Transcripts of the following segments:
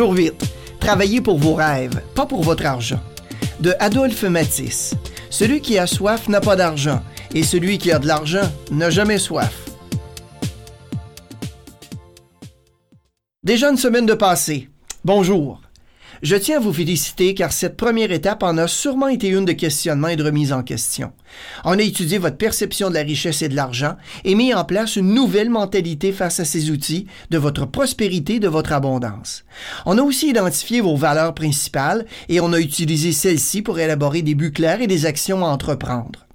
Jour vite. Travaillez pour vos rêves, pas pour votre argent. De Adolphe Matisse. Celui qui a soif n'a pas d'argent, et celui qui a de l'argent n'a jamais soif. Déjà une semaine de passé. Bonjour. Je tiens à vous féliciter car cette première étape en a sûrement été une de questionnement et de remise en question. On a étudié votre perception de la richesse et de l'argent et mis en place une nouvelle mentalité face à ces outils de votre prospérité, de votre abondance. On a aussi identifié vos valeurs principales et on a utilisé celles-ci pour élaborer des buts clairs et des actions à entreprendre.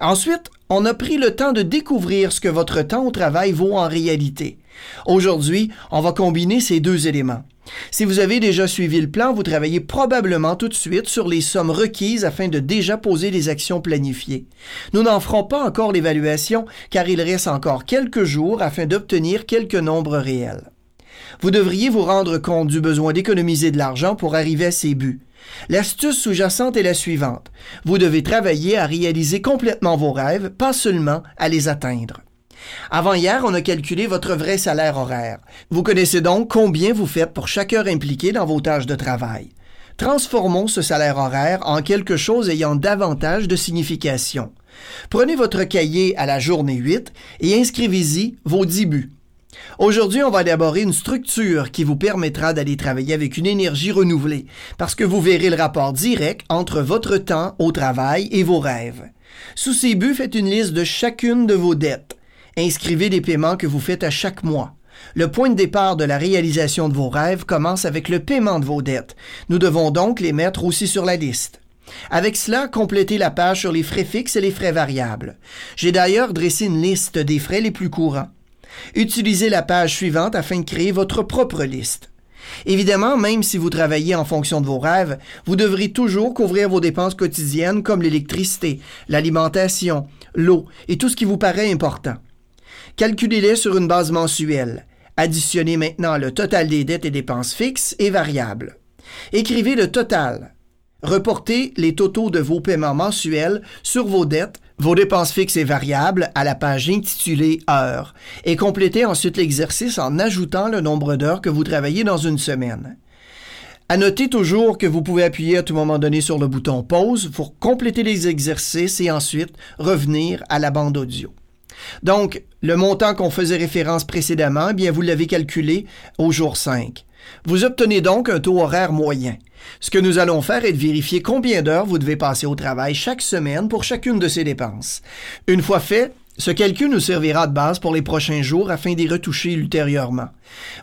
Ensuite, on a pris le temps de découvrir ce que votre temps au travail vaut en réalité. Aujourd'hui, on va combiner ces deux éléments. Si vous avez déjà suivi le plan, vous travaillez probablement tout de suite sur les sommes requises afin de déjà poser les actions planifiées. Nous n'en ferons pas encore l'évaluation car il reste encore quelques jours afin d'obtenir quelques nombres réels. Vous devriez vous rendre compte du besoin d'économiser de l'argent pour arriver à ces buts. L'astuce sous-jacente est la suivante. Vous devez travailler à réaliser complètement vos rêves, pas seulement à les atteindre. Avant hier, on a calculé votre vrai salaire horaire. Vous connaissez donc combien vous faites pour chaque heure impliquée dans vos tâches de travail. Transformons ce salaire horaire en quelque chose ayant davantage de signification. Prenez votre cahier à la journée 8 et inscrivez-y vos 10 buts. Aujourd'hui, on va élaborer une structure qui vous permettra d'aller travailler avec une énergie renouvelée, parce que vous verrez le rapport direct entre votre temps au travail et vos rêves. Sous ces buts, faites une liste de chacune de vos dettes. Inscrivez les paiements que vous faites à chaque mois. Le point de départ de la réalisation de vos rêves commence avec le paiement de vos dettes. Nous devons donc les mettre aussi sur la liste. Avec cela, complétez la page sur les frais fixes et les frais variables. J'ai d'ailleurs dressé une liste des frais les plus courants. Utilisez la page suivante afin de créer votre propre liste. Évidemment, même si vous travaillez en fonction de vos rêves, vous devrez toujours couvrir vos dépenses quotidiennes comme l'électricité, l'alimentation, l'eau et tout ce qui vous paraît important. Calculez-les sur une base mensuelle. Additionnez maintenant le total des dettes et dépenses fixes et variables. Écrivez le total. Reportez les totaux de vos paiements mensuels sur vos dettes, vos dépenses fixes et variables à la page intitulée Heures et complétez ensuite l'exercice en ajoutant le nombre d'heures que vous travaillez dans une semaine. À noter toujours que vous pouvez appuyer à tout moment donné sur le bouton Pause pour compléter les exercices et ensuite revenir à la bande audio. Donc, le montant qu'on faisait référence précédemment, eh bien, vous l'avez calculé au jour 5. Vous obtenez donc un taux horaire moyen. Ce que nous allons faire est de vérifier combien d'heures vous devez passer au travail chaque semaine pour chacune de ces dépenses. Une fois fait, ce calcul nous servira de base pour les prochains jours afin d'y retoucher ultérieurement.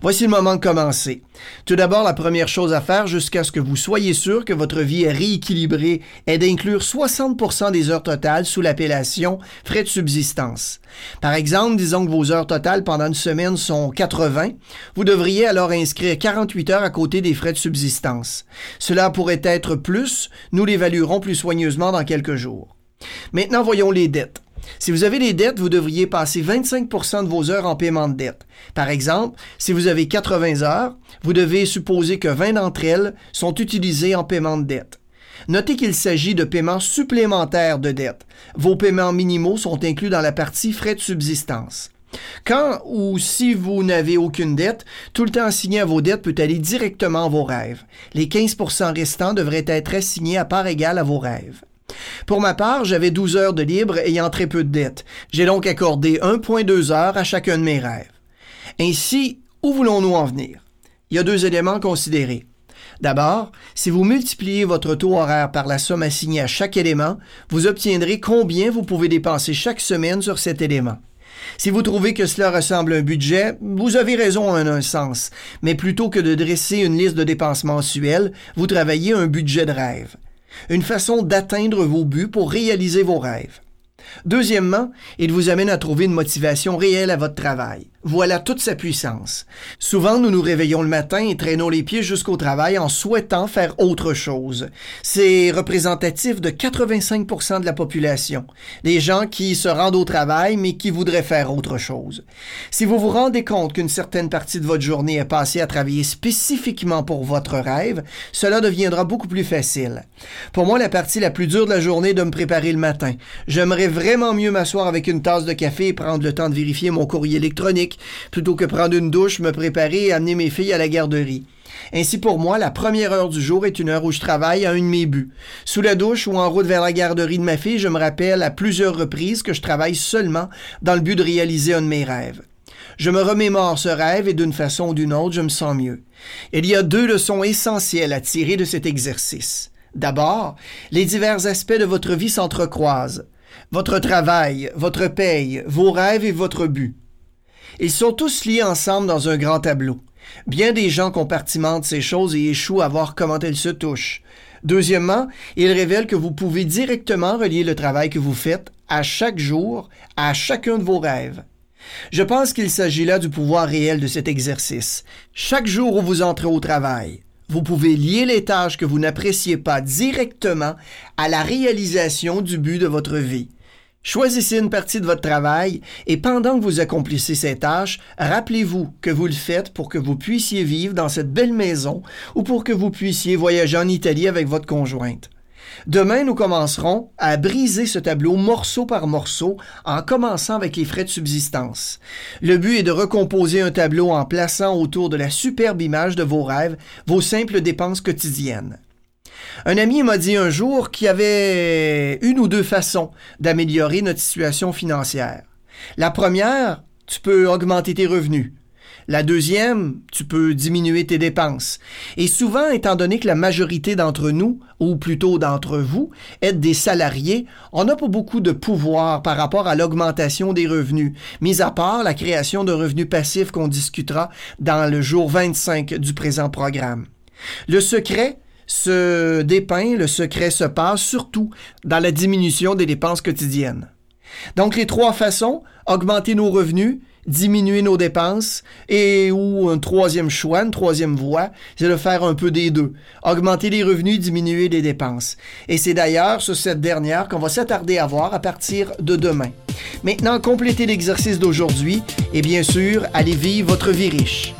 Voici le moment de commencer. Tout d'abord, la première chose à faire jusqu'à ce que vous soyez sûr que votre vie est rééquilibrée est d'inclure 60% des heures totales sous l'appellation frais de subsistance. Par exemple, disons que vos heures totales pendant une semaine sont 80, vous devriez alors inscrire 48 heures à côté des frais de subsistance. Cela pourrait être plus, nous l'évaluerons plus soigneusement dans quelques jours. Maintenant, voyons les dettes. Si vous avez des dettes, vous devriez passer 25% de vos heures en paiement de dette. Par exemple, si vous avez 80 heures, vous devez supposer que 20 d'entre elles sont utilisées en paiement de dette. Notez qu'il s'agit de paiements supplémentaires de dette. Vos paiements minimaux sont inclus dans la partie frais de subsistance. Quand ou si vous n'avez aucune dette, tout le temps assigné à vos dettes peut aller directement à vos rêves. Les 15% restants devraient être assignés à part égale à vos rêves. Pour ma part, j'avais 12 heures de libre ayant très peu de dettes. J'ai donc accordé 1,2 heures à chacun de mes rêves. Ainsi, où voulons-nous en venir? Il y a deux éléments à considérer. D'abord, si vous multipliez votre taux horaire par la somme assignée à chaque élément, vous obtiendrez combien vous pouvez dépenser chaque semaine sur cet élément. Si vous trouvez que cela ressemble à un budget, vous avez raison en un sens, mais plutôt que de dresser une liste de dépenses mensuelles, vous travaillez un budget de rêve une façon d'atteindre vos buts pour réaliser vos rêves. Deuxièmement, il vous amène à trouver une motivation réelle à votre travail. Voilà toute sa puissance. Souvent, nous nous réveillons le matin et traînons les pieds jusqu'au travail en souhaitant faire autre chose. C'est représentatif de 85% de la population. Des gens qui se rendent au travail mais qui voudraient faire autre chose. Si vous vous rendez compte qu'une certaine partie de votre journée est passée à travailler spécifiquement pour votre rêve, cela deviendra beaucoup plus facile. Pour moi, la partie la plus dure de la journée est de me préparer le matin. J'aimerais vraiment mieux m'asseoir avec une tasse de café et prendre le temps de vérifier mon courrier électronique plutôt que prendre une douche, me préparer et amener mes filles à la garderie. Ainsi pour moi, la première heure du jour est une heure où je travaille à un de mes buts. Sous la douche ou en route vers la garderie de ma fille, je me rappelle à plusieurs reprises que je travaille seulement dans le but de réaliser un de mes rêves. Je me remémore ce rêve et d'une façon ou d'une autre, je me sens mieux. Il y a deux leçons essentielles à tirer de cet exercice. D'abord, les divers aspects de votre vie s'entrecroisent. Votre travail, votre paye, vos rêves et votre but. Ils sont tous liés ensemble dans un grand tableau. Bien des gens compartimentent ces choses et échouent à voir comment elles se touchent. Deuxièmement, il révèle que vous pouvez directement relier le travail que vous faites à chaque jour à chacun de vos rêves. Je pense qu'il s'agit là du pouvoir réel de cet exercice. Chaque jour où vous entrez au travail, vous pouvez lier les tâches que vous n'appréciez pas directement à la réalisation du but de votre vie. Choisissez une partie de votre travail et pendant que vous accomplissez ces tâches, rappelez-vous que vous le faites pour que vous puissiez vivre dans cette belle maison ou pour que vous puissiez voyager en Italie avec votre conjointe. Demain, nous commencerons à briser ce tableau morceau par morceau en commençant avec les frais de subsistance. Le but est de recomposer un tableau en plaçant autour de la superbe image de vos rêves vos simples dépenses quotidiennes. Un ami m'a dit un jour qu'il y avait une ou deux façons d'améliorer notre situation financière. La première, tu peux augmenter tes revenus. La deuxième, tu peux diminuer tes dépenses. Et souvent, étant donné que la majorité d'entre nous, ou plutôt d'entre vous, êtes des salariés, on n'a pas beaucoup de pouvoir par rapport à l'augmentation des revenus, mis à part la création de revenus passifs qu'on discutera dans le jour 25 du présent programme. Le secret, se dépeint, le secret se passe surtout dans la diminution des dépenses quotidiennes. Donc les trois façons, augmenter nos revenus, diminuer nos dépenses et ou un troisième choix, une troisième voie, c'est de faire un peu des deux. Augmenter les revenus, diminuer les dépenses. Et c'est d'ailleurs sur cette dernière qu'on va s'attarder à voir à partir de demain. Maintenant, complétez l'exercice d'aujourd'hui et bien sûr, allez vivre votre vie riche.